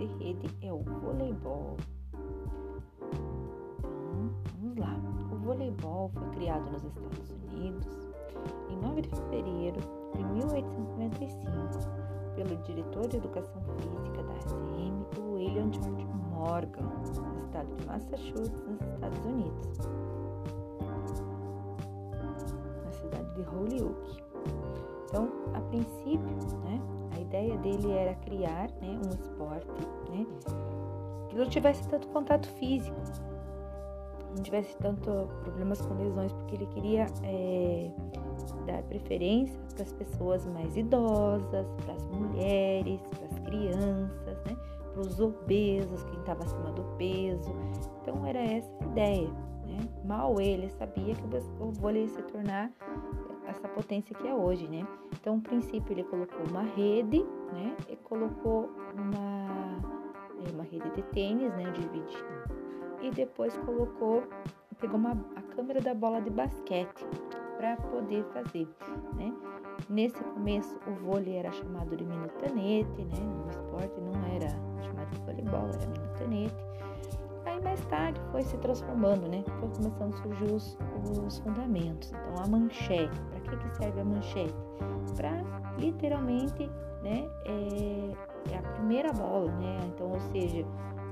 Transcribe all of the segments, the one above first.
de rede é o voleibol. Então, vamos lá. O voleibol foi criado nos Estados Unidos em 9 de fevereiro de 1895 pelo diretor de educação física da ACM, William George Morgan, no estado de Massachusetts, nos Estados Unidos, na cidade de Holyoke. Então, a princípio, né, a ideia dele era criar né, um esporte né, que não tivesse tanto contato físico, não tivesse tanto problemas com lesões, porque ele queria é, dar preferência para as pessoas mais idosas, para as mulheres, para as crianças, né? para os obesos, quem estava acima do peso. Então era essa a ideia. Né? Mal ele sabia que o vôlei ia se tornar essa potência que é hoje, né? Então, no princípio, ele colocou uma rede, né? E colocou uma, é, uma rede de tênis, né? Dividindo. E depois colocou, pegou uma, a câmera da bola de basquete para poder fazer, né? Nesse começo, o vôlei era chamado de minutanete, né? No esporte não era chamado de voleibol, era minutanete. Mais tarde foi se transformando, né? Foi começando a surgir os, os fundamentos. Então a manchete, para que, que serve a manchete? Para literalmente, né? É, é, a primeira bola, né? Então, ou seja,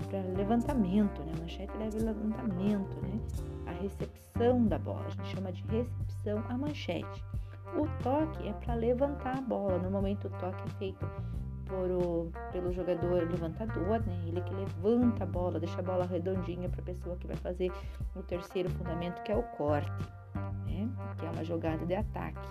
para levantamento, né? A manchete leva levantamento, né? A recepção da bola, a gente chama de recepção a manchete. O toque é para levantar a bola. Normalmente o toque é feito por pelo jogador levantador, né? Ele que levanta a bola, deixa a bola redondinha para a pessoa que vai fazer o terceiro fundamento, que é o corte, né? Que é uma jogada de ataque.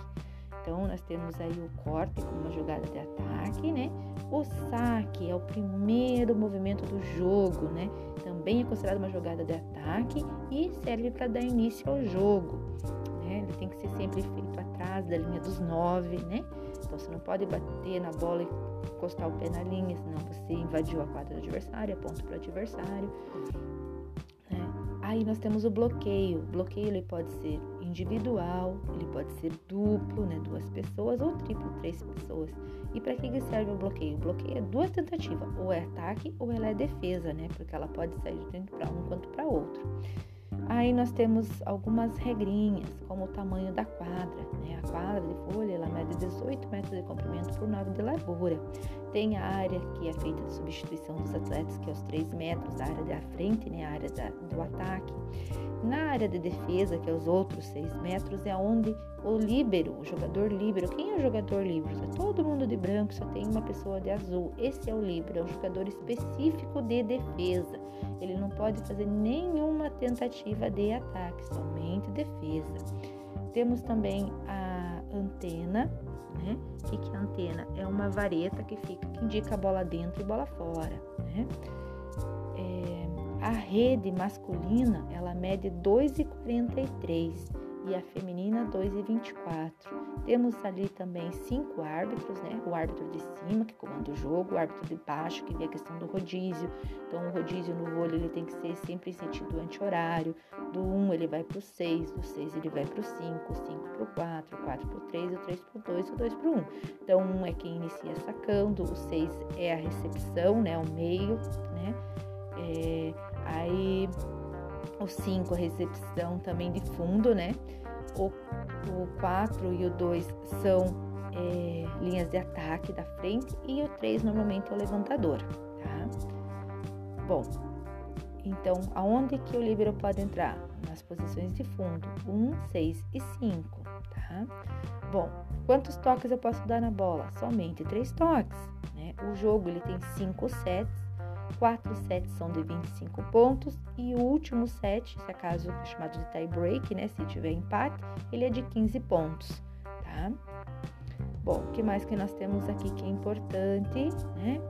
Então, nós temos aí o corte como uma jogada de ataque, né? O saque é o primeiro movimento do jogo, né? Também é considerado uma jogada de ataque e serve para dar início ao jogo, né? Ele tem que ser sempre feito atrás da linha dos nove, né? Você não pode bater na bola e encostar o pé na linha, senão você invadiu a quadra do adversário, ponto para o adversário. Né? Aí nós temos o bloqueio. O bloqueio ele pode ser individual, ele pode ser duplo, né, duas pessoas, ou triplo, três pessoas. E para que serve o bloqueio? O bloqueio é duas tentativas, ou é ataque ou ela é defesa, né, porque ela pode sair de dentro para um quanto para outro. Aí nós temos algumas regrinhas, como o tamanho da quadra. Né? A quadra de folha ela mede 18 metros de comprimento por 9 de largura. Tem a área que é feita de substituição dos atletas, que é os 3 metros, a área da frente, né? a área da, do ataque. Na área de defesa, que é os outros 6 metros, é onde o líbero, o jogador líbero, quem é o jogador líbero? É todo mundo de branco, só tem uma pessoa de azul. Esse é o líbero, é um jogador específico de defesa. Ele não pode fazer nenhuma tentativa de ataque, somente defesa. Temos também a antena, né? O que é a antena? É uma vareta que fica, que indica a bola dentro e bola fora, né? É, a rede masculina, ela mede 2,43 e a feminina 2,24. Temos ali também cinco árbitros, né? O árbitro de cima, que comanda o jogo, o árbitro de baixo, que vê a questão do rodízio. Então, o rodízio no vôlei ele tem que ser sempre em sentido anti-horário. Do 1 ele vai para o 6, do 6 ele vai para o 5, 5 para o 4, 4 para o 3, o 3 para o 2, o 2 para o 1. Então, 1 é quem inicia sacando, o 6 é a recepção, né? O meio, né? É, aí o 5 a recepção também de fundo, né? O, 4 e o 2 são é, linhas de ataque da frente e o 3 normalmente é o levantador, tá? Bom, então aonde que o líbero pode entrar? Nas posições de fundo, 1, 6 e 5, tá? Bom, quantos toques eu posso dar na bola? Somente 3 toques, né? O jogo ele tem 5 sets Quatro sets são de 25 pontos e o último set, se acaso é chamado de tie break, né, se tiver empate, ele é de 15 pontos, tá? Bom, o que mais que nós temos aqui que é importante, né?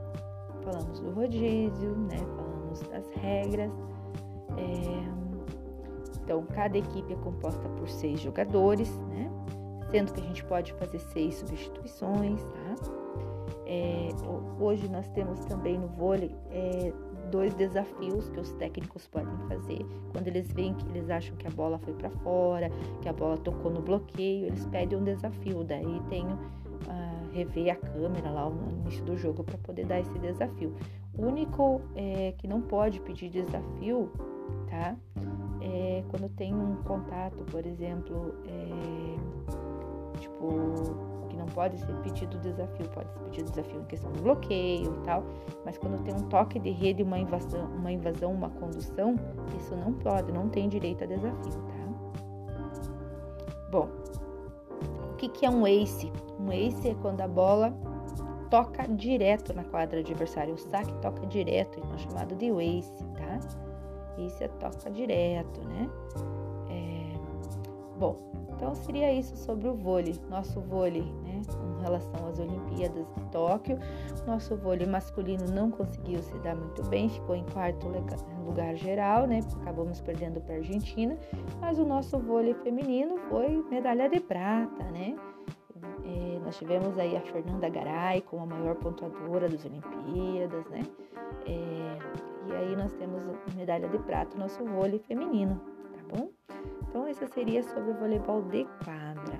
Falamos do rodízio, né? Falamos das regras. É... Então, cada equipe é composta por seis jogadores, né? Sendo que a gente pode fazer seis substituições, tá? É, hoje nós temos também no vôlei é, dois desafios que os técnicos podem fazer. Quando eles veem que eles acham que a bola foi para fora, que a bola tocou no bloqueio, eles pedem um desafio. Daí tenho uh, rever a câmera lá no início do jogo para poder dar esse desafio. O único é, que não pode pedir desafio, tá? é, quando tem um contato, por exemplo, é, tipo não pode ser pedido desafio, pode ser pedido desafio em questão de bloqueio e tal, mas quando tem um toque de rede, uma invasão, uma invasão, uma condução, isso não pode, não tem direito a desafio, tá? Bom, o que, que é um ace? Um ace é quando a bola toca direto na quadra adversária, o saque toca direto, é chamado de ace, tá? Ace é toca direto, né? Bom, então seria isso sobre o vôlei, nosso vôlei, né, em relação às Olimpíadas de Tóquio. Nosso vôlei masculino não conseguiu se dar muito bem, ficou em quarto lugar geral, né, acabamos perdendo para a Argentina, mas o nosso vôlei feminino foi medalha de prata, né. É, nós tivemos aí a Fernanda Garay como a maior pontuadora das Olimpíadas, né? É, e aí nós temos medalha de prata no nosso vôlei feminino, tá bom? Então, essa seria sobre o voleibol de quadra.